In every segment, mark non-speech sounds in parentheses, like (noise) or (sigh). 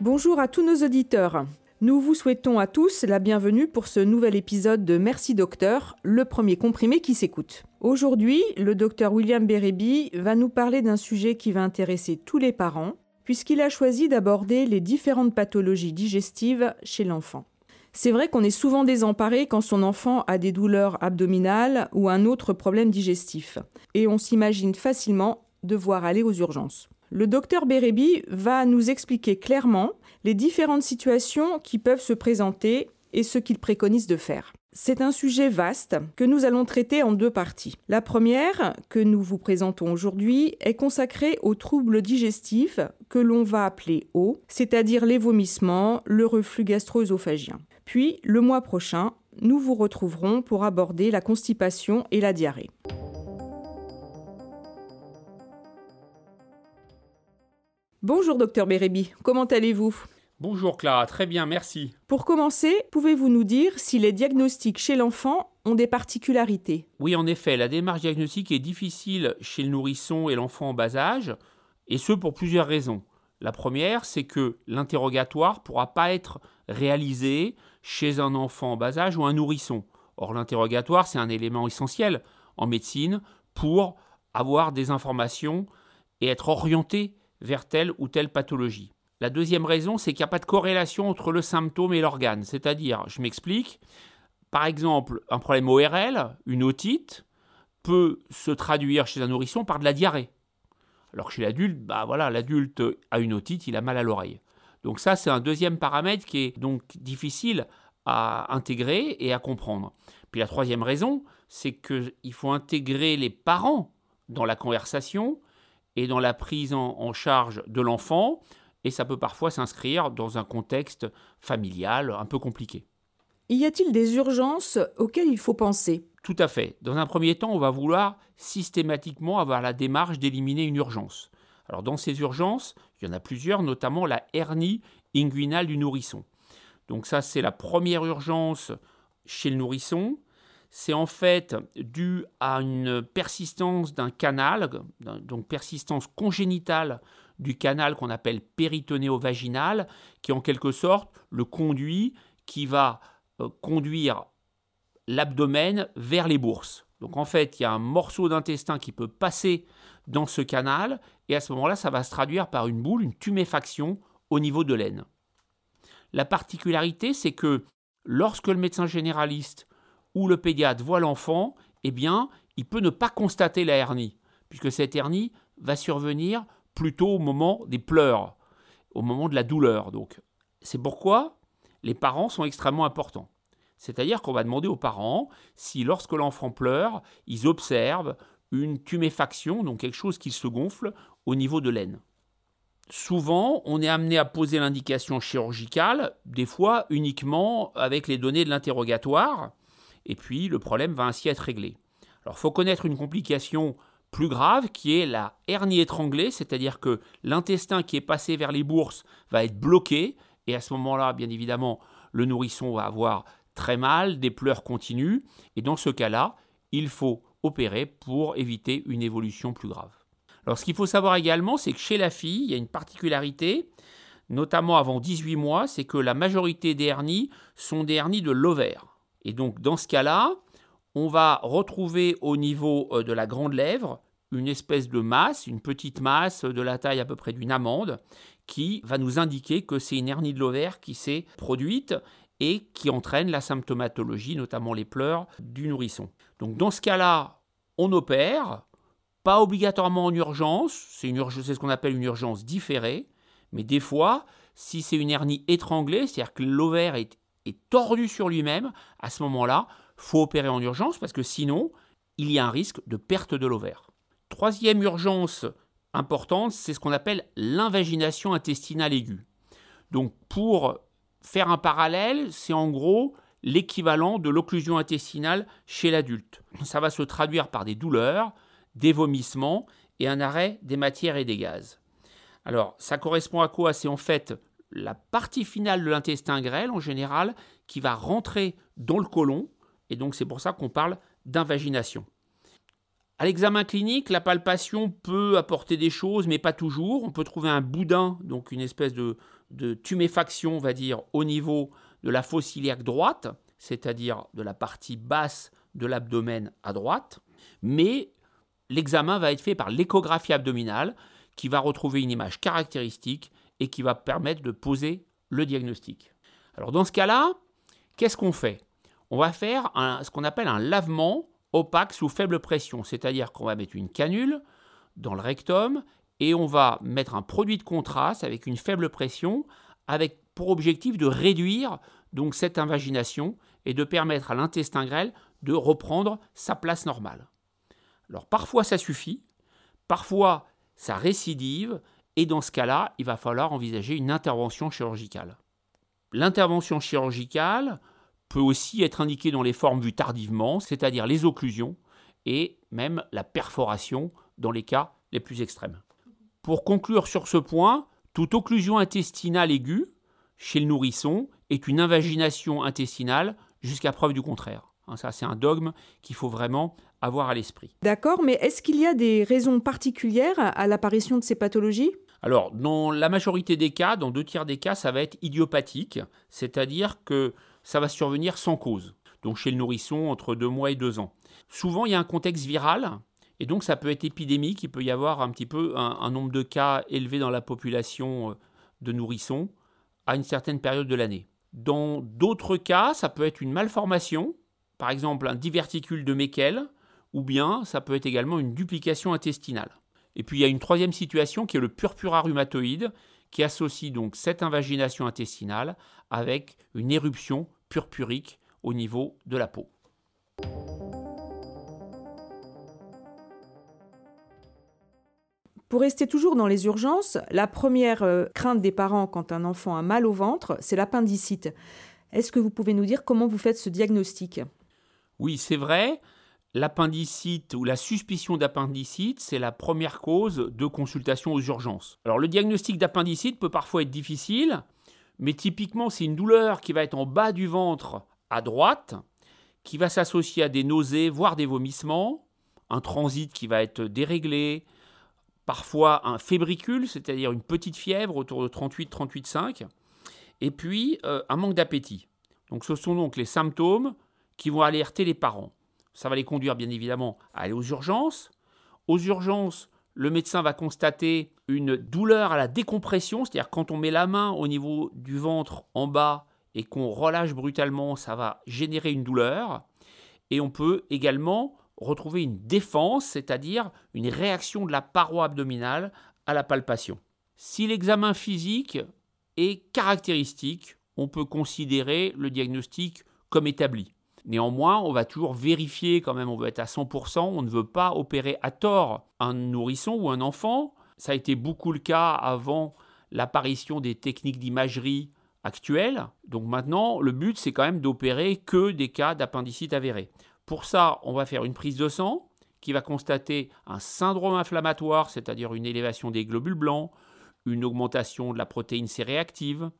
Bonjour à tous nos auditeurs. Nous vous souhaitons à tous la bienvenue pour ce nouvel épisode de Merci Docteur, le premier comprimé qui s'écoute. Aujourd'hui, le docteur William Bérébi va nous parler d'un sujet qui va intéresser tous les parents, puisqu'il a choisi d'aborder les différentes pathologies digestives chez l'enfant. C'est vrai qu'on est souvent désemparé quand son enfant a des douleurs abdominales ou un autre problème digestif, et on s'imagine facilement devoir aller aux urgences. Le docteur Bérébi va nous expliquer clairement les différentes situations qui peuvent se présenter et ce qu'il préconise de faire. C'est un sujet vaste que nous allons traiter en deux parties. La première, que nous vous présentons aujourd'hui, est consacrée aux troubles digestifs que l'on va appeler O, c'est-à-dire les vomissements, le reflux gastro-œsophagien. Puis, le mois prochain, nous vous retrouverons pour aborder la constipation et la diarrhée. Bonjour docteur Bérébi, comment allez-vous? Bonjour Clara, très bien, merci. Pour commencer, pouvez-vous nous dire si les diagnostics chez l'enfant ont des particularités? Oui, en effet, la démarche diagnostique est difficile chez le nourrisson et l'enfant en bas âge, et ce pour plusieurs raisons. La première, c'est que l'interrogatoire ne pourra pas être réalisé chez un enfant en bas âge ou un nourrisson. Or, l'interrogatoire, c'est un élément essentiel en médecine pour avoir des informations et être orienté vers telle ou telle pathologie. La deuxième raison, c'est qu'il n'y a pas de corrélation entre le symptôme et l'organe. C'est-à-dire, je m'explique, par exemple, un problème ORL, une otite, peut se traduire chez un nourrisson par de la diarrhée. Alors que chez l'adulte, bah voilà, l'adulte a une otite, il a mal à l'oreille. Donc ça, c'est un deuxième paramètre qui est donc difficile à intégrer et à comprendre. Puis la troisième raison, c'est qu'il faut intégrer les parents dans la conversation et dans la prise en charge de l'enfant et ça peut parfois s'inscrire dans un contexte familial un peu compliqué. Y a-t-il des urgences auxquelles il faut penser? Tout à fait. Dans un premier temps, on va vouloir systématiquement avoir la démarche d'éliminer une urgence. Alors dans ces urgences, il y en a plusieurs, notamment la hernie inguinale du nourrisson. Donc ça, c'est la première urgence chez le nourrisson. C'est en fait dû à une persistance d'un canal, donc persistance congénitale du canal qu'on appelle péritonéo-vaginal, qui est en quelque sorte le conduit qui va euh, conduire l'abdomen vers les bourses. Donc en fait, il y a un morceau d'intestin qui peut passer dans ce canal, et à ce moment-là, ça va se traduire par une boule, une tuméfaction au niveau de l'aine. La particularité, c'est que lorsque le médecin généraliste ou le pédiatre voit l'enfant, eh bien, il peut ne pas constater la hernie, puisque cette hernie va survenir plutôt au moment des pleurs, au moment de la douleur. Donc, c'est pourquoi les parents sont extrêmement importants. C'est-à-dire qu'on va demander aux parents si, lorsque l'enfant pleure, ils observent une tuméfaction, donc quelque chose qui se gonfle au niveau de l'aine. Souvent, on est amené à poser l'indication chirurgicale, des fois uniquement avec les données de l'interrogatoire, et puis le problème va ainsi être réglé. Alors, il faut connaître une complication plus grave qui est la hernie étranglée, c'est-à-dire que l'intestin qui est passé vers les bourses va être bloqué et à ce moment-là, bien évidemment, le nourrisson va avoir très mal, des pleurs continues et dans ce cas-là, il faut opérer pour éviter une évolution plus grave. Alors ce qu'il faut savoir également, c'est que chez la fille, il y a une particularité, notamment avant 18 mois, c'est que la majorité des hernies sont des hernies de l'ovaire. Et donc dans ce cas-là, on va retrouver au niveau euh, de la grande lèvre une espèce de masse, une petite masse de la taille à peu près d'une amande, qui va nous indiquer que c'est une hernie de l'ovaire qui s'est produite et qui entraîne la symptomatologie, notamment les pleurs du nourrisson. Donc dans ce cas-là, on opère, pas obligatoirement en urgence, c'est, ce qu'on appelle une urgence différée, mais des fois, si c'est une hernie étranglée, c'est-à-dire que l'ovaire est tordu sur lui-même, à ce moment-là, faut opérer en urgence parce que sinon, il y a un risque de perte de l'ovaire. Troisième urgence importante, c'est ce qu'on appelle l'invagination intestinale aiguë. Donc pour faire un parallèle, c'est en gros l'équivalent de l'occlusion intestinale chez l'adulte. Ça va se traduire par des douleurs, des vomissements et un arrêt des matières et des gaz. Alors, ça correspond à quoi? C'est en fait la partie finale de l'intestin grêle, en général, qui va rentrer dans le côlon, et donc c'est pour ça qu'on parle d'invagination. À l'examen clinique, la palpation peut apporter des choses, mais pas toujours. On peut trouver un boudin, donc une espèce de, tuméfaction, on va dire, au niveau de la fosse iliaque droite, c'est-à-dire de la partie basse de l'abdomen à droite. Mais l'examen va être fait par l'échographie abdominale, qui va retrouver une image caractéristique et qui va permettre de poser le diagnostic. Alors dans ce cas-là, qu'est-ce qu'on fait? On va faire ce qu'on appelle un lavement opaque sous faible pression, c'est-à-dire qu'on va mettre une canule dans le rectum et on va mettre un produit de contraste avec une faible pression avec pour objectif de réduire donc cette invagination et de permettre à l'intestin grêle de reprendre sa place normale. Alors parfois ça suffit, parfois ça récidive et dans ce cas-là, il va falloir envisager une intervention chirurgicale. L'intervention chirurgicale peut aussi être indiquée dans les formes vues tardivement, c'est-à-dire les occlusions et même la perforation dans les cas les plus extrêmes. Pour conclure sur ce point, toute occlusion intestinale aiguë chez le nourrisson est une invagination intestinale jusqu'à preuve du contraire. Hein, ça, c'est un dogme qu'il faut vraiment avoir à l'esprit. D'accord, mais est-ce qu'il y a des raisons particulières à l'apparition de ces pathologies? Alors, dans la majorité des cas, dans deux tiers des cas, ça va être idiopathique, c'est-à-dire que ça va survenir sans cause. Donc chez le nourrisson, entre deux mois et deux ans. Souvent, il y a un contexte viral, et donc ça peut être épidémique. Il peut y avoir un petit peu un, nombre de cas élevé dans la population euh, de nourrissons à une certaine période de l'année. Dans d'autres cas, ça peut être une malformation, par exemple un diverticule de Meckel, ou bien ça peut être également une duplication intestinale. Et puis il y a une troisième situation qui est le purpura rhumatoïde, qui associe donc cette invagination intestinale avec une éruption purpurique au niveau de la peau. Pour rester toujours dans les urgences, la première euh, crainte des parents quand un enfant a mal au ventre, c'est l'appendicite. Est-ce que vous pouvez nous dire comment vous faites ce diagnostic? Oui, c'est vrai l'appendicite ou la suspicion d'appendicite, c'est la première cause de consultation aux urgences. Alors le diagnostic d'appendicite peut parfois être difficile, mais typiquement c'est une douleur qui va être en bas du ventre à droite, qui va s'associer à des nausées, voire des vomissements, un transit qui va être déréglé, parfois un fébricule, c'est-à-dire une petite fièvre autour de 38-38,5, et puis euh, un manque d'appétit. Donc ce sont donc les symptômes qui vont alerter les parents. Ça va les conduire bien évidemment à aller aux urgences. Aux urgences, le médecin va constater une douleur à la décompression, c'est-à-dire quand on met la main au niveau du ventre en bas et qu'on relâche brutalement, ça va générer une douleur. Et on peut également retrouver une défense, c'est-à-dire une réaction de la paroi abdominale à la palpation. Si l'examen physique est caractéristique, on peut considérer le diagnostic comme établi. Néanmoins, on va toujours vérifier quand même, on veut être à 100%, on ne veut pas opérer à tort un nourrisson ou un enfant. Ça a été beaucoup le cas avant l'apparition des techniques d'imagerie actuelles. Donc maintenant, le but, c'est quand même d'opérer que des cas d'appendicite avérés. Pour ça, on va faire une prise de sang qui va constater un syndrome inflammatoire, c'est-à-dire une élévation des globules blancs, une augmentation de la protéine C réactive.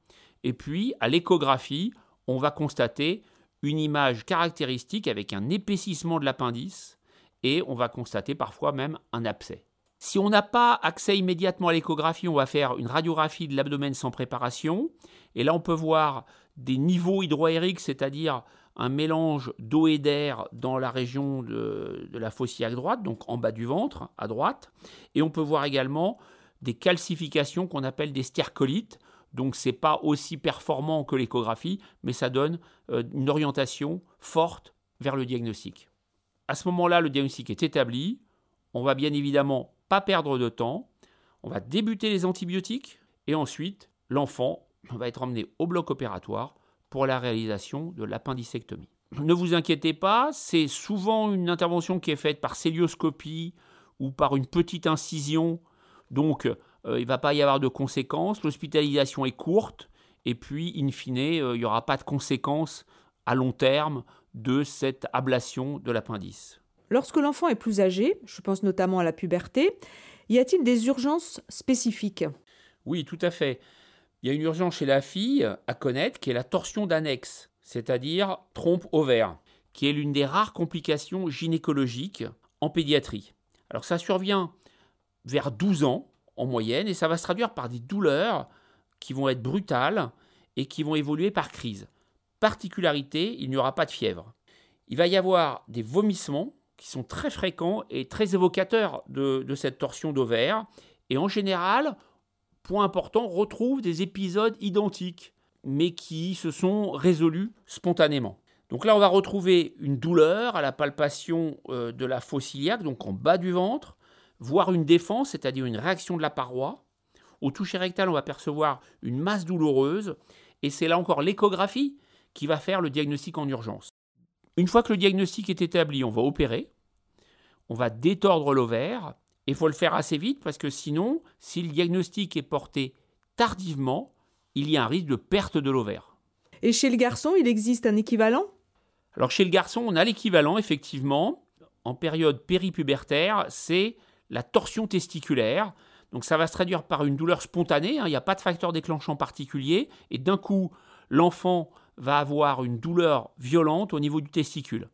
Et puis, à l'échographie, on va constater une image caractéristique avec un épaississement de l'appendice et on va constater parfois même un abcès. Si on n'a pas accès immédiatement à l'échographie, on va faire une radiographie de l'abdomen sans préparation. Et là, on peut voir des niveaux hydroaériques, c'est-à-dire un mélange d'eau et d'air dans la région de, de la fosse droite, donc en bas du ventre, à droite. Et on peut voir également des calcifications qu'on appelle des stercolites. Donc c'est pas aussi performant que l'échographie, mais ça donne euh, une orientation forte vers le diagnostic. À ce moment-là, le diagnostic est établi. On va bien évidemment pas perdre de temps. On va débuter les antibiotiques et ensuite l'enfant va être emmené au bloc opératoire pour la réalisation de l'appendicectomie. Ne vous inquiétez pas, c'est souvent une intervention qui est faite par célioscopie ou par une petite incision. Donc il ne va pas y avoir de conséquences, l'hospitalisation est courte, et puis, in fine, euh, il n'y aura pas de conséquences à long terme de cette ablation de l'appendice. Lorsque l'enfant est plus âgé, je pense notamment à la puberté, y a-t-il des urgences spécifiques? Oui, tout à fait. Il y a une urgence chez la fille à connaître qui est la torsion d'annexe, c'est-à-dire trompe ovaire, qui est l'une des rares complications gynécologiques en pédiatrie. Alors ça survient vers 12 ans en moyenne et ça va se traduire par des douleurs qui vont être brutales et qui vont évoluer par crise. Particularité, il n'y aura pas de fièvre. Il va y avoir des vomissements qui sont très fréquents et très évocateurs de, cette torsion d'ovaire. Et en général, point important, retrouve des épisodes identiques, mais qui se sont résolus spontanément. Donc là, on va retrouver une douleur à la palpation euh, de la fosse donc en bas du ventre, voire une défense, c'est-à-dire une réaction de la paroi. Au toucher rectal, on va percevoir une masse douloureuse, et c'est là encore l'échographie qui va faire le diagnostic en urgence. Une fois que le diagnostic est établi, on va opérer, on va détordre l'ovaire, il faut le faire assez vite parce que sinon, si le diagnostic est porté tardivement, il y a un risque de perte de l'ovaire. Et chez le garçon, il existe un équivalent? Alors chez le garçon, on a l'équivalent, effectivement. En période péripubertaire, c'est la torsion testiculaire. Donc ça va se traduire par une douleur spontanée, hein. il n'y a pas de facteur déclenchant particulier, et d'un coup, l'enfant va avoir une douleur violente au niveau du testicule.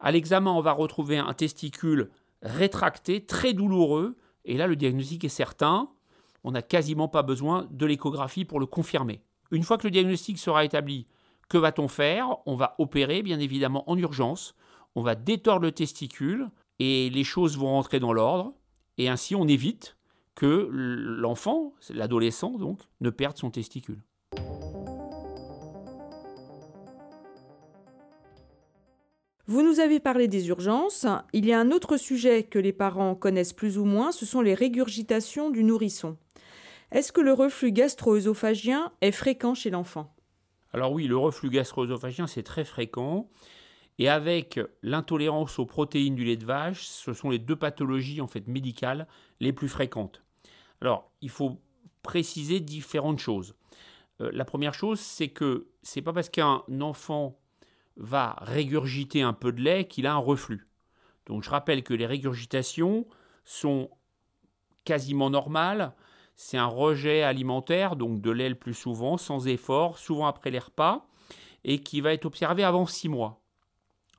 À l'examen, on va retrouver un testicule rétracté, très douloureux. Et là, le diagnostic est certain. On n'a quasiment pas besoin de l'échographie pour le confirmer. Une fois que le diagnostic sera établi, que va-t-on faire? On va opérer, bien évidemment, en urgence. On va détordre le testicule et les choses vont rentrer dans l'ordre. Et ainsi, on évite que l'enfant, l'adolescent donc, ne perde son testicule. Vous nous avez parlé des urgences. Il y a un autre sujet que les parents connaissent plus ou moins, ce sont les régurgitations du nourrisson. Est-ce que le reflux gastro-œsophagien est fréquent chez l'enfant? Alors oui, le reflux gastro-œsophagien, c'est très fréquent. Et avec l'intolérance aux protéines du lait de vache, ce sont les deux pathologies en fait médicales les plus fréquentes. Alors, il faut préciser différentes choses. Euh, la première chose, c'est que c'est pas parce qu'un enfant va régurgiter un peu de lait qu'il a un reflux. Donc je rappelle que les régurgitations sont quasiment normales. C'est un rejet alimentaire, donc de lait le plus souvent, sans effort, souvent après les repas, et qui va être observé avant 6 mois.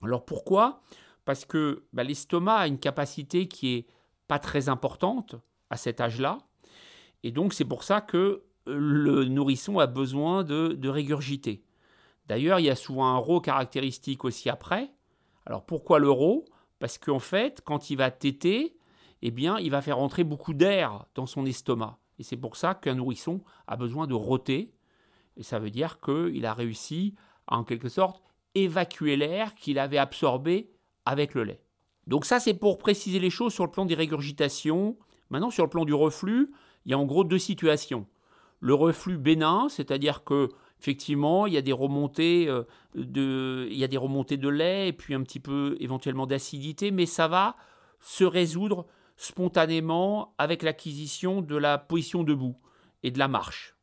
Alors pourquoi? Parce que bah, l'estomac a une capacité qui est pas très importante à cet âge-là, et donc c'est pour ça que le nourrisson a besoin de régurgiter. D'ailleurs, il y a souvent un rot caractéristique aussi après. Alors pourquoi le rot? Parce qu'en fait, quand il va téter, eh bien, il va faire entrer beaucoup d'air dans son estomac. Et c'est pour ça qu'un nourrisson a besoin de roter. Et ça veut dire qu'il a réussi à, en quelque sorte, évacuer l'air qu'il avait absorbé avec le lait. Donc ça, c'est pour préciser les choses sur le plan des régurgitations. Maintenant, sur le plan du reflux, il y a en gros deux situations. Le reflux bénin, c'est-à-dire que effectivement, il y a des remontées euh, de, il y a des remontées de lait et puis un petit peu éventuellement d'acidité, mais ça va se résoudre spontanément avec l'acquisition de la position debout et de la marche.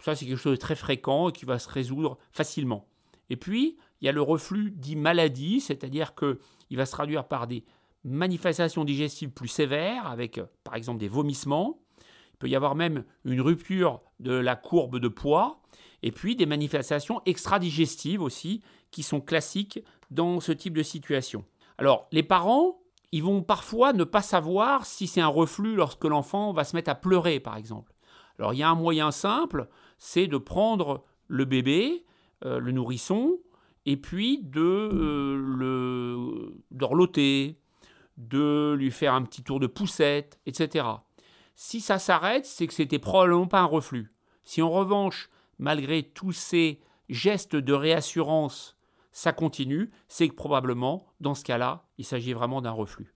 Ça, c'est quelque chose de très fréquent et qui va se résoudre facilement. Et puis, il y a le reflux dit maladie, c'est-à-dire que il va se traduire par des manifestations digestives plus sévères, avec par exemple des vomissements. Il peut y avoir même une rupture de la courbe de poids et puis des manifestations extra-digestives aussi, qui sont classiques dans ce type de situation. Alors, les parents, ils vont parfois ne pas savoir si c'est un reflux lorsque l'enfant va se mettre à pleurer, par exemple. Alors, il y a un moyen simple, c'est de prendre le bébé, euh, le nourrisson, et puis de euh, le d'orloter, de lui faire un petit tour de poussette, etc. Si ça s'arrête, c'est que c'était probablement pas un reflux. Si en revanche malgré tous ces gestes de réassurance, ça continue, c'est que probablement, dans ce cas-là, il s'agit vraiment d'un reflux.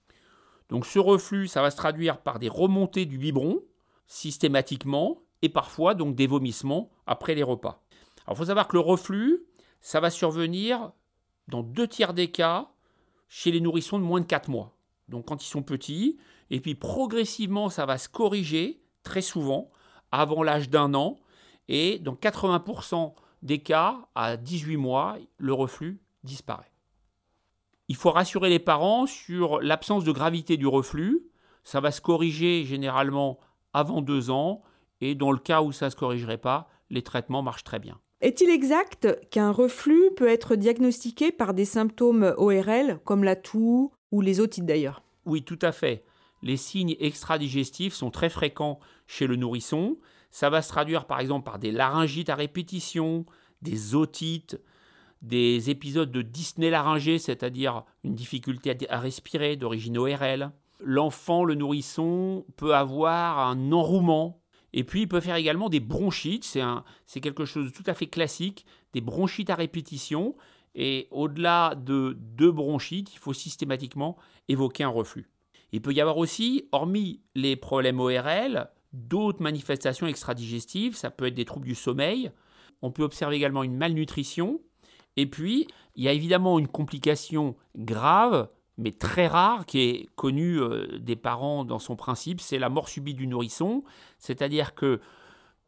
Donc ce reflux, ça va se traduire par des remontées du biberon, systématiquement, et parfois donc des vomissements après les repas. Il faut savoir que le reflux, ça va survenir dans deux tiers des cas chez les nourrissons de moins de 4 mois. Donc quand ils sont petits, et puis progressivement ça va se corriger très souvent avant l'âge d'un an, et dans 80% des cas, à 18 mois, le reflux disparaît. Il faut rassurer les parents sur l'absence de gravité du reflux. Ça va se corriger généralement avant deux ans, et dans le cas où ça ne se corrigerait pas, les traitements marchent très bien. Est-il exact qu'un reflux peut être diagnostiqué par des symptômes ORL comme la toux, ou les otites d'ailleurs? Oui, tout à fait. Les signes extradigestifs sont très fréquents chez le nourrisson. Ça va se traduire par exemple par des laryngites à répétition, des otites, des épisodes de dyspnée laryngée, c'est-à-dire une difficulté à respirer d'origine ORL. L'enfant, le nourrisson, peut avoir un enrouement. Et puis, il peut faire également des bronchites. C'est quelque chose de tout à fait classique, des bronchites à répétition. Et au-delà de deux bronchites, il faut systématiquement évoquer un reflux. Il peut y avoir aussi, hormis les problèmes ORL, d'autres manifestations extradigestives. Ça peut être des troubles du sommeil. On peut observer également une malnutrition. Et puis, il y a évidemment une complication grave, mais très rare, qui est connue euh, des parents dans son principe, c'est la mort subite du nourrisson. C'est-à-dire que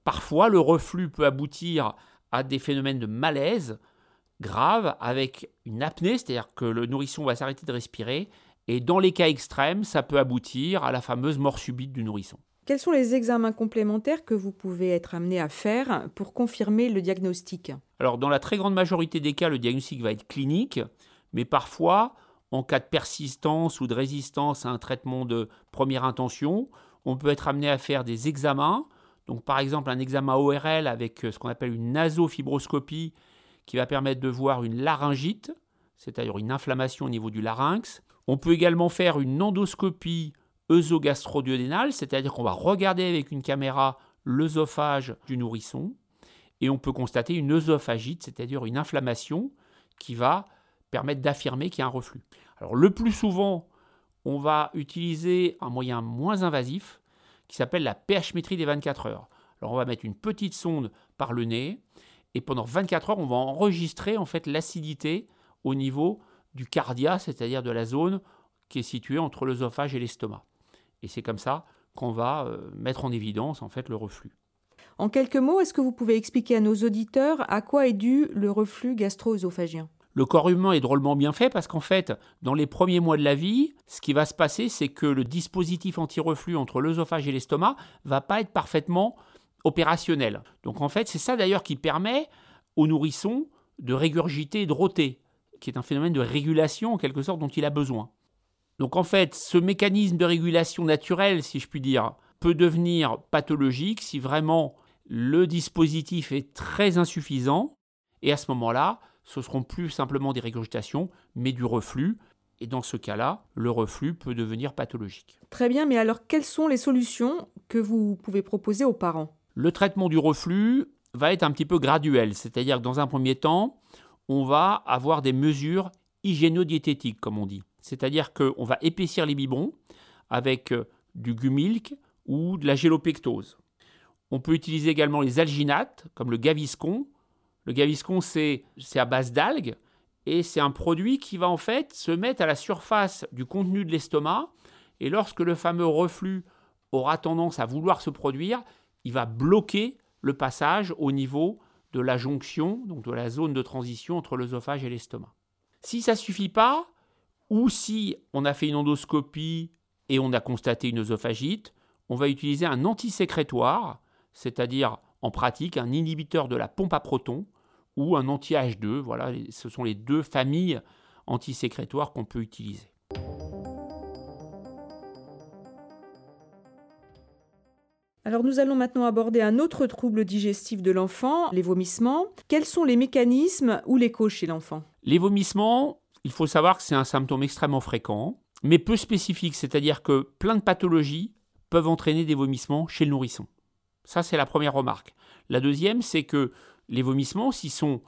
parfois, le reflux peut aboutir à des phénomènes de malaise grave avec une apnée, c'est-à-dire que le nourrisson va s'arrêter de respirer. Et dans les cas extrêmes, ça peut aboutir à la fameuse mort subite du nourrisson. Quels sont les examens complémentaires que vous pouvez être amené à faire pour confirmer le diagnostic? Alors, dans la très grande majorité des cas, le diagnostic va être clinique, mais parfois, en cas de persistance ou de résistance à un traitement de première intention, on peut être amené à faire des examens. Par exemple, un examen ORL avec ce qu'on appelle une nasofibroscopie qui va permettre de voir une laryngite, c'est-à-dire une inflammation au niveau du larynx. On peut également faire une endoscopie œsogastro-duodénale, c'est-à-dire qu'on va regarder avec une caméra l'œsophage du nourrisson et on peut constater une œsophagite, c'est-à-dire une inflammation qui va permettre d'affirmer qu'il y a un reflux. Alors le plus souvent, on va utiliser un moyen moins invasif qui s'appelle la pH-métrie des 24 heures. Alors on va mettre une petite sonde par le nez et pendant 24 heures, on va enregistrer en fait l'acidité au niveau du cardia, c'est-à-dire de la zone qui est située entre l'œsophage et l'estomac. Et c'est comme ça qu'on va euh, mettre en évidence en fait le reflux. En quelques mots, est-ce que vous pouvez expliquer à nos auditeurs à quoi est dû le reflux gastro-œsophagien? Le corps humain est drôlement bien fait parce qu'en fait, dans les premiers mois de la vie, ce qui va se passer, c'est que le dispositif anti-reflux entre l'œsophage et l'estomac va pas être parfaitement opérationnel. Donc en fait, c'est ça d'ailleurs qui permet au nourrisson de régurgiter et de rôter, qui est un phénomène de régulation en quelque sorte dont il a besoin. Donc en fait, ce mécanisme de régulation naturelle, si je puis dire, peut devenir pathologique si vraiment le dispositif est très insuffisant. Et à ce moment-là, ce seront plus simplement des régurgitations, mais du reflux. Et dans ce cas-là, le reflux peut devenir pathologique. Très bien, mais alors quelles sont les solutions que vous pouvez proposer aux parents? Le traitement du reflux va être un petit peu graduel, c'est-à-dire que dans un premier temps, on va avoir des mesures hygiéno-diététiques, comme on dit. C'est-à-dire qu'on va épaissir les biberons avec euh, du gumilk ou de la gélopectose. On peut utiliser également les alginates, comme le gaviscon. Le gaviscon, c'est à base d'algues, et c'est un produit qui va en fait se mettre à la surface du contenu de l'estomac, et lorsque le fameux reflux aura tendance à vouloir se produire, il va bloquer le passage au niveau de la jonction, donc de la zone de transition entre l'œsophage et l'estomac. Si ça ne suffit pas, ou si on a fait une endoscopie et on a constaté une œsophagite, on va utiliser un antisécrétoire, c'est-à-dire en pratique un inhibiteur de la pompe à protons ou un anti-H2. Voilà, ce sont les deux familles antisécrétoires qu'on peut utiliser. Alors nous allons maintenant aborder un autre trouble digestif de l'enfant, les vomissements. Quels sont les mécanismes ou les causes chez l'enfant? Les vomissements, il faut savoir que c'est un symptôme extrêmement fréquent, mais peu spécifique, c'est-à-dire que plein de pathologies peuvent entraîner des vomissements chez le nourrisson. Ça, c'est la première remarque. La deuxième, c'est que les vomissements, s'ils sont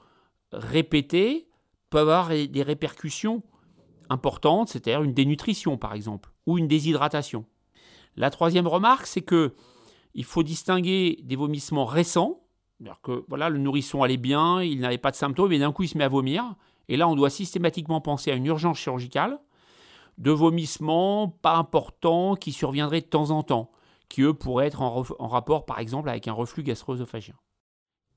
répétés, peuvent avoir des répercussions importantes, c'est-à-dire une dénutrition, par exemple, ou une déshydratation. La troisième remarque, c'est que il faut distinguer des vomissements récents, c'est-à-dire que voilà, le nourrisson allait bien, il n'avait pas de symptômes, et d'un coup il se met à vomir, et là, on doit systématiquement penser à une urgence chirurgicale, de vomissements pas importants qui surviendraient de temps en temps, qui eux pourraient être en, rapport par exemple avec un reflux gastro-œsophagien.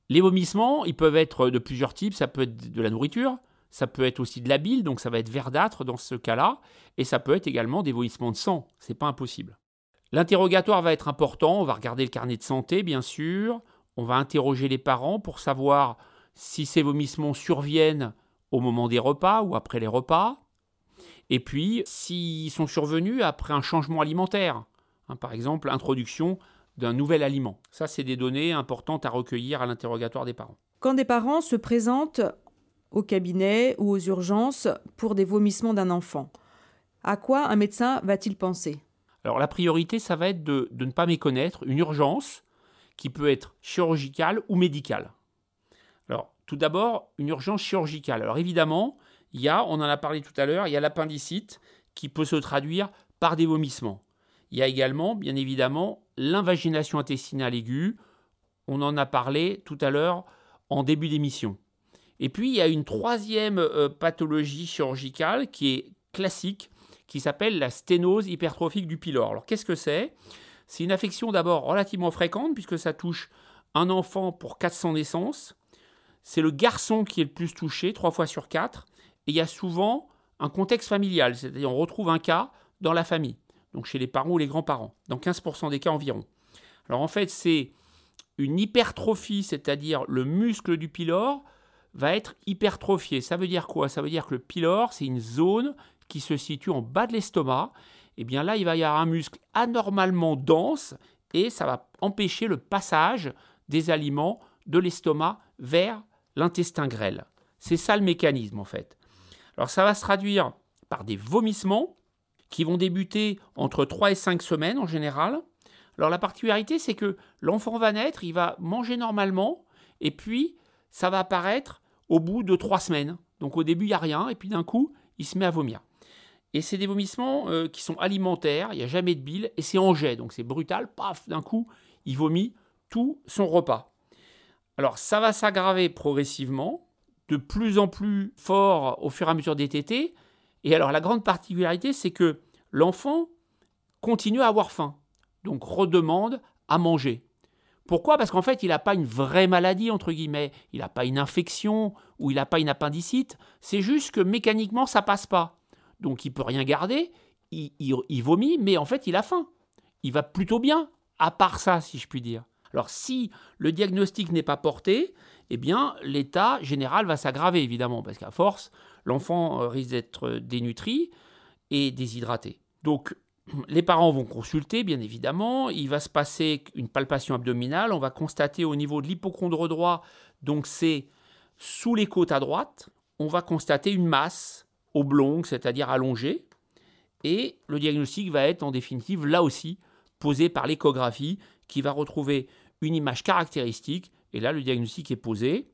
Les vomissements, ils peuvent être de plusieurs types, ça peut être de la nourriture, ça peut être aussi de la bile, donc ça va être verdâtre dans ce cas-là, et ça peut être également des vomissements de sang, c'est pas impossible. L'interrogatoire va être important, on va regarder le carnet de santé bien sûr, on va interroger les parents pour savoir si ces vomissements surviennent au moment des repas ou après les repas. Et puis, s'ils sont survenus après un changement alimentaire, hein, par exemple l'introduction d'un nouvel aliment. Ça, c'est des données importantes à recueillir à l'interrogatoire des parents. Quand des parents se présentent au cabinet ou aux urgences pour des vomissements d'un enfant, à quoi un médecin va-t-il penser? Alors la priorité, ça va être de, de ne pas méconnaître une urgence qui peut être chirurgicale ou médicale. Alors tout d'abord, une urgence chirurgicale. Alors évidemment, il y a, on en a parlé tout à l'heure, il y a l'appendicite qui peut se traduire par des vomissements. Il y a également, bien évidemment, l'invagination intestinale aiguë. On en a parlé tout à l'heure en début d'émission. Et puis, il y a une troisième euh, pathologie chirurgicale qui est classique, qui s'appelle la sténose hypertrophique du pylore. Alors, qu'est-ce que c'est? C'est une affection d'abord relativement fréquente, puisque ça touche un enfant pour 400 naissances. C'est le garçon qui est le plus touché, 3 fois sur 4. Et il y a souvent un contexte familial, c'est-à-dire on retrouve un cas dans la famille donc chez les parents ou les grands-parents, dans 15% des cas environ. Alors en fait, c'est une hypertrophie, c'est-à-dire le muscle du pylore va être hypertrophié. Ça veut dire quoi? Ça veut dire que le pylore, c'est une zone qui se situe en bas de l'estomac. Et eh bien là, il va y avoir un muscle anormalement dense et ça va empêcher le passage des aliments de l'estomac vers l'intestin grêle. C'est ça le mécanisme en fait. Alors ça va se traduire par des vomissements, qui vont débuter entre 3 et 5 semaines en général. Alors la particularité, c'est que l'enfant va naître, il va manger normalement, et puis ça va apparaître au bout de 3 semaines. Donc au début, il n'y a rien, et puis d'un coup, il se met à vomir. Et c'est des vomissements euh, qui sont alimentaires, il n'y a jamais de bile, et c'est en jet, donc c'est brutal, paf, d'un coup, il vomit tout son repas. Alors ça va s'aggraver progressivement, de plus en plus fort au fur et à mesure des tétés, et alors la grande particularité, c'est que l'enfant continue à avoir faim, donc redemande à manger. Pourquoi? Parce qu'en fait, il n'a pas une vraie maladie, entre guillemets, il n'a pas une infection ou il n'a pas une appendicite, c'est juste que mécaniquement, ça passe pas. Donc il peut rien garder, il, il, vomit, mais en fait, il a faim. Il va plutôt bien, à part ça, si je puis dire. Alors si le diagnostic n'est pas porté, eh bien l'état général va s'aggraver évidemment, parce qu'à force, l'enfant euh, risque d'être dénutri et déshydraté. Donc (clears throat) les parents vont consulter, bien évidemment. Il va se passer une palpation abdominale. On va constater au niveau de l'hypochondre droit, donc c'est sous les côtes à droite, on va constater une masse oblongue, c'est-à-dire allongée. Et le diagnostic va être en définitive, là aussi, posé par l'échographie, qui va retrouver une image caractéristique. Et là, le diagnostic est posé.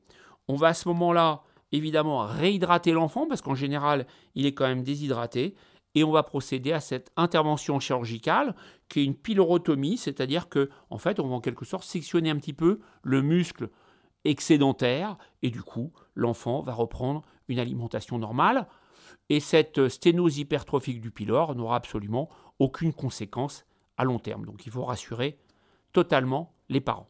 On va à ce moment-là évidemment réhydrater l'enfant parce qu'en général, il est quand même déshydraté. Et on va procéder à cette intervention chirurgicale qui est une pylorotomie, c'est-à-dire que en fait, on va en quelque sorte sectionner un petit peu le muscle excédentaire et du coup, l'enfant va reprendre une alimentation normale. Et cette sténose hypertrophique du pylore n'aura absolument aucune conséquence à long terme. Donc il faut rassurer totalement les parents.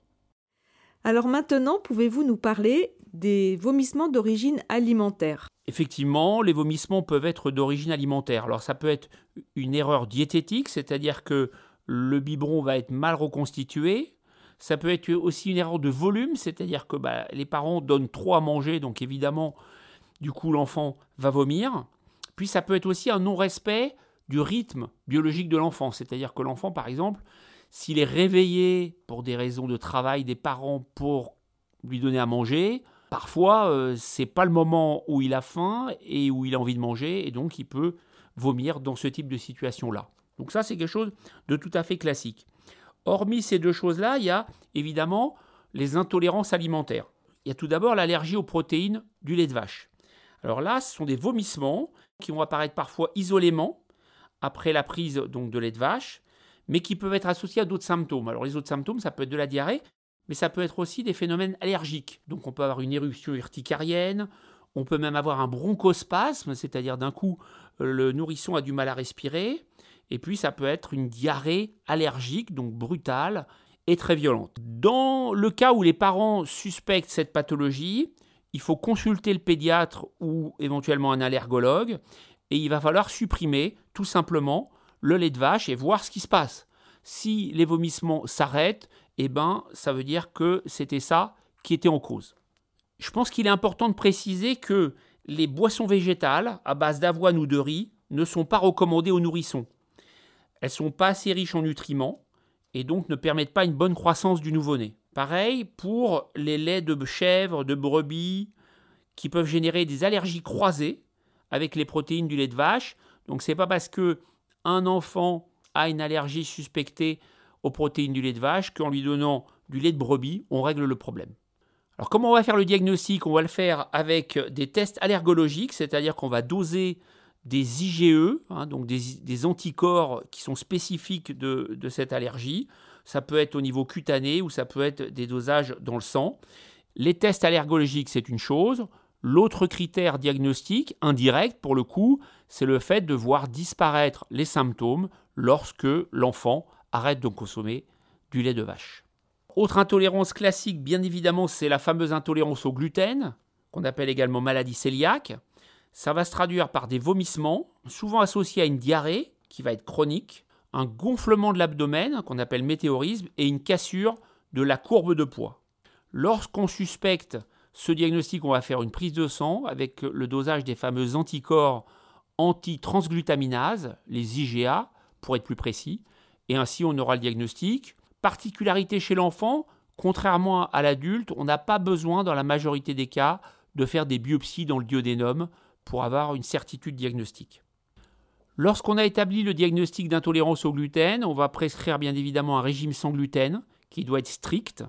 Alors maintenant, pouvez-vous nous parler des vomissements d'origine alimentaire Effectivement, les vomissements peuvent être d'origine alimentaire. Alors ça peut être une erreur diététique, c'est-à-dire que le biberon va être mal reconstitué. Ça peut être aussi une erreur de volume, c'est-à-dire que bah, les parents donnent trop à manger, donc évidemment, du coup, l'enfant va vomir. Puis ça peut être aussi un non-respect du rythme biologique de l'enfant, c'est-à-dire que l'enfant, par exemple, s'il est réveillé pour des raisons de travail des parents pour lui donner à manger, parfois euh, c'est pas le moment où il a faim et où il a envie de manger et donc il peut vomir dans ce type de situation-là. Donc ça c'est quelque chose de tout à fait classique. Hormis ces deux choses-là, il y a évidemment les intolérances alimentaires. Il y a tout d'abord l'allergie aux protéines du lait de vache. Alors là, ce sont des vomissements qui vont apparaître parfois isolément après la prise donc de lait de vache, mais qui peuvent être associés à d'autres symptômes. Alors les autres symptômes, ça peut être de la diarrhée, mais ça peut être aussi des phénomènes allergiques. Donc on peut avoir une éruption urticarienne, on peut même avoir un bronchospasme, c'est-à-dire d'un coup le nourrisson a du mal à respirer, et puis ça peut être une diarrhée allergique, donc brutale et très violente. Dans le cas où les parents suspectent cette pathologie, il faut consulter le pédiatre ou éventuellement un allergologue, et il va falloir supprimer tout simplement le lait de vache et voir ce qui se passe. Si les vomissements s'arrêtent, eh ben, ça veut dire que c'était ça qui était en cause. Je pense qu'il est important de préciser que les boissons végétales à base d'avoine ou de riz ne sont pas recommandées aux nourrissons. Elles sont pas assez riches en nutriments et donc ne permettent pas une bonne croissance du nouveau-né. Pareil pour les laits de chèvre, de brebis, qui peuvent générer des allergies croisées avec les protéines du lait de vache. Donc c'est pas parce que un enfant a une allergie suspectée aux protéines du lait de vache qu'en lui donnant du lait de brebis, on règle le problème. Alors comment on va faire le diagnostic? On va le faire avec des tests allergologiques, c'est-à-dire qu'on va doser des IgE, hein, donc des, anticorps qui sont spécifiques de, de, cette allergie. Ça peut être au niveau cutané ou ça peut être des dosages dans le sang. Les tests allergologiques, c'est une chose. L'autre critère diagnostique, indirect pour le coup, c'est le fait de voir disparaître les symptômes lorsque l'enfant arrête de consommer du lait de vache. Autre intolérance classique, bien évidemment, c'est la fameuse intolérance au gluten, qu'on appelle également maladie cœliaque. Ça va se traduire par des vomissements, souvent associés à une diarrhée qui va être chronique, un gonflement de l'abdomen, qu'on appelle météorisme, et une cassure de la courbe de poids. Lorsqu'on suspecte ce diagnostic, on va faire une prise de sang avec le dosage des fameux anticorps anti-transglutaminase, les IgA, pour être plus précis, et ainsi on aura le diagnostic. Particularité chez l'enfant, contrairement à l'adulte, on n'a pas besoin dans la majorité des cas de faire des biopsies dans le duodénum pour avoir une certitude diagnostique. Lorsqu'on a établi le diagnostic d'intolérance au gluten, on va prescrire bien évidemment un régime sans gluten qui doit être strict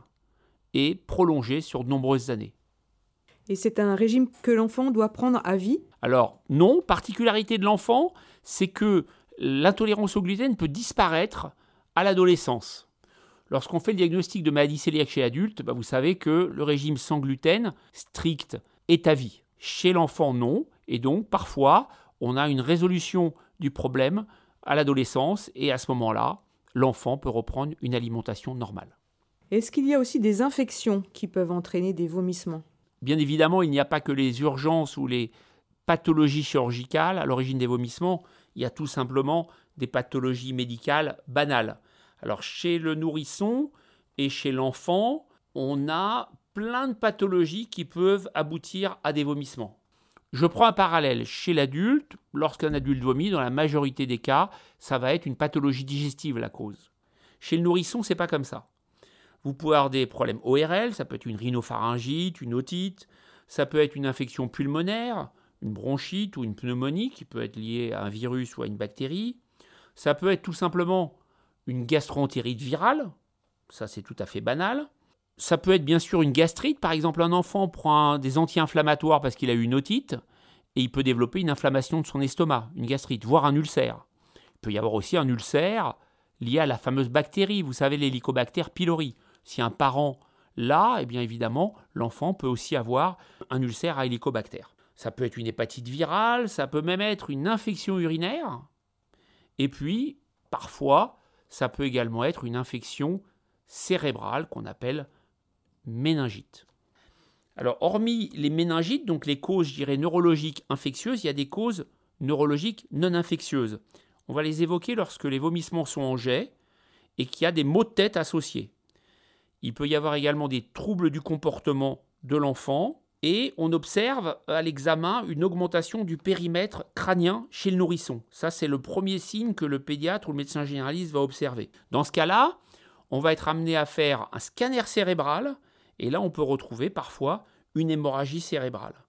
et prolongé sur de nombreuses années. Et c'est un régime que l'enfant doit prendre à vie? Alors non, particularité de l'enfant, c'est que l'intolérance au gluten peut disparaître à l'adolescence. Lorsqu'on fait le diagnostic de maladie cœliaque chez l'adulte, bah, vous savez que le régime sans gluten strict est à vie. Chez l'enfant, non. Et donc, parfois, on a une résolution du problème à l'adolescence et à ce moment-là, l'enfant peut reprendre une alimentation normale. Est-ce qu'il y a aussi des infections qui peuvent entraîner des vomissements? Bien évidemment, il n'y a pas que les urgences ou les pathologies chirurgicales à l'origine des vomissements, il y a tout simplement des pathologies médicales banales. Alors chez le nourrisson et chez l'enfant, on a plein de pathologies qui peuvent aboutir à des vomissements. Je prends un parallèle. Chez l'adulte, lorsqu'un adulte vomit, dans la majorité des cas, ça va être une pathologie digestive la cause. Chez le nourrisson, c'est pas comme ça. Vous pouvez avoir des problèmes ORL, ça peut être une rhinopharyngite, une otite, ça peut être une infection pulmonaire, une bronchite ou une pneumonie qui peut être liée à un virus ou à une bactérie. Ça peut être tout simplement une gastroentérite virale, ça c'est tout à fait banal. Ça peut être bien sûr une gastrite, par exemple un enfant prend des anti-inflammatoires parce qu'il a eu une otite et il peut développer une inflammation de son estomac, une gastrite, voire un ulcère. Il peut y avoir aussi un ulcère lié à la fameuse bactérie, vous savez l'hélicobactère pylori. Si un parent l'a, eh bien évidemment, l'enfant peut aussi avoir un ulcère à hélicobacter. Ça peut être une hépatite virale, ça peut même être une infection urinaire. Et puis, parfois, ça peut également être une infection cérébrale qu'on appelle méningite. Alors, hormis les méningites, donc les causes, je dirais, neurologiques infectieuses, il y a des causes neurologiques non infectieuses. On va les évoquer lorsque les vomissements sont en jet et qu'il y a des maux de tête associés. Il peut y avoir également des troubles du comportement de l'enfant et on observe à l'examen une augmentation du périmètre crânien chez le nourrisson. Ça, c'est le premier signe que le pédiatre ou le médecin généraliste va observer. Dans ce cas-là, on va être amené à faire un scanner cérébral et là, on peut retrouver parfois une hémorragie cérébrale.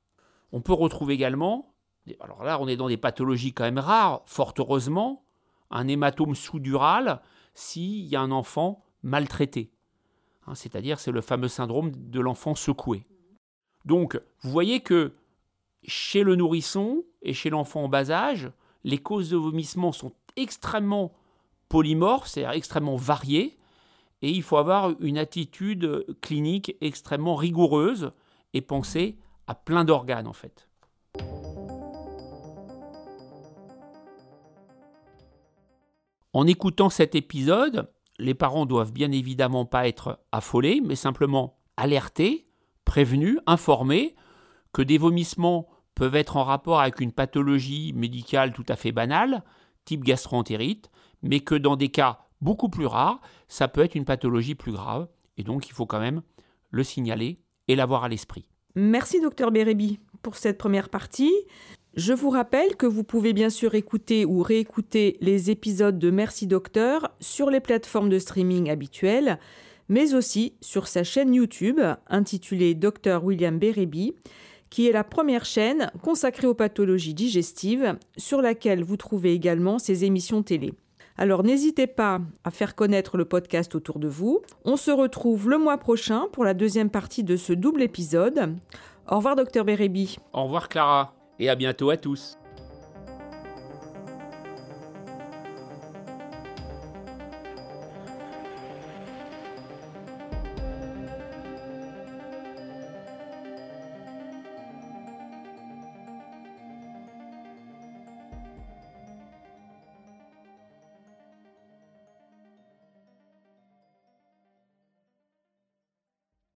On peut retrouver également, alors là, on est dans des pathologies quand même rares, fort heureusement, un hématome sous-dural s'il y a un enfant maltraité. Hein, c'est-à-dire c'est le fameux syndrome de l'enfant secoué. Donc vous voyez que chez le nourrisson et chez l'enfant en bas âge, les causes de vomissement sont extrêmement polymorphes, c'est-à-dire extrêmement variées, et il faut avoir une attitude clinique extrêmement rigoureuse et penser à plein d'organes en fait. En écoutant cet épisode, les parents doivent bien évidemment pas être affolés, mais simplement alertés, prévenus, informés que des vomissements peuvent être en rapport avec une pathologie médicale tout à fait banale, type gastroentérite, mais que dans des cas beaucoup plus rares, ça peut être une pathologie plus grave, et donc il faut quand même le signaler et l'avoir à l'esprit. Merci docteur Bérébi pour cette première partie. Je vous rappelle que vous pouvez bien sûr écouter ou réécouter les épisodes de Merci Docteur sur les plateformes de streaming habituelles, mais aussi sur sa chaîne YouTube intitulée Dr William Bereby, qui est la première chaîne consacrée aux pathologies digestives, sur laquelle vous trouvez également ses émissions télé. Alors n'hésitez pas à faire connaître le podcast autour de vous. On se retrouve le mois prochain pour la deuxième partie de ce double épisode. Au revoir, docteur Bérébi. Au revoir, Clara, et à bientôt à tous.